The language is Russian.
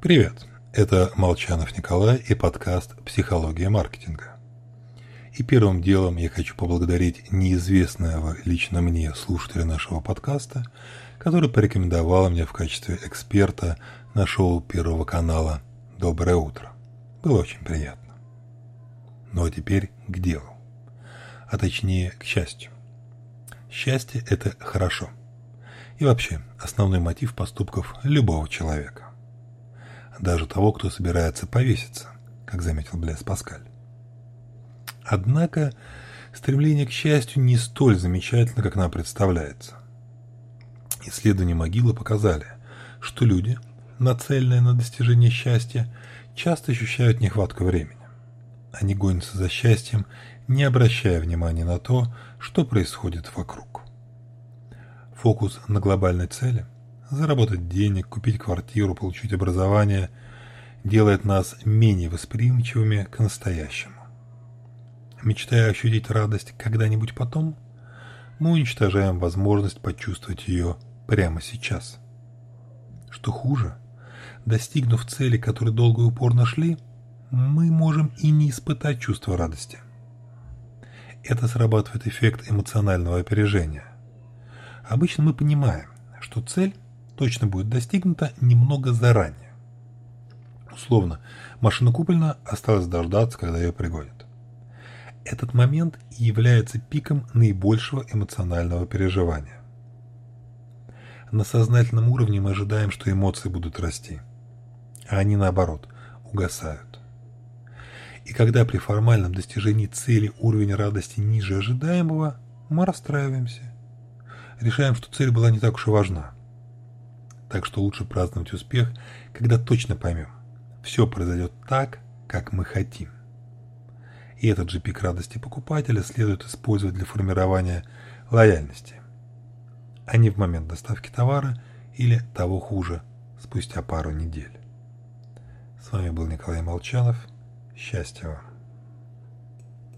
Привет, это Молчанов Николай и подкаст «Психология маркетинга». И первым делом я хочу поблагодарить неизвестного лично мне слушателя нашего подкаста, который порекомендовал меня в качестве эксперта на шоу Первого канала «Доброе утро». Было очень приятно. Ну а теперь к делу. А точнее, к счастью. Счастье – это хорошо. И вообще, основной мотив поступков любого человека даже того, кто собирается повеситься, как заметил Блес Паскаль. Однако стремление к счастью не столь замечательно, как нам представляется. Исследования могилы показали, что люди, нацеленные на достижение счастья, часто ощущают нехватку времени. Они гонятся за счастьем, не обращая внимания на то, что происходит вокруг. Фокус на глобальной цели – Заработать денег, купить квартиру, получить образование делает нас менее восприимчивыми к настоящему. Мечтая ощутить радость когда-нибудь потом, мы уничтожаем возможность почувствовать ее прямо сейчас. Что хуже, достигнув цели, которой долго и упорно шли, мы можем и не испытать чувство радости. Это срабатывает эффект эмоционального опережения. Обычно мы понимаем, что цель точно будет достигнута немного заранее. Условно, машина куплена, осталось дождаться, когда ее пригонят. Этот момент и является пиком наибольшего эмоционального переживания. На сознательном уровне мы ожидаем, что эмоции будут расти, а они наоборот угасают. И когда при формальном достижении цели уровень радости ниже ожидаемого, мы расстраиваемся. Решаем, что цель была не так уж и важна так что лучше праздновать успех, когда точно поймем, все произойдет так, как мы хотим. И этот же пик радости покупателя следует использовать для формирования лояльности, а не в момент доставки товара или, того хуже, спустя пару недель. С вами был Николай Молчанов. Счастья вам!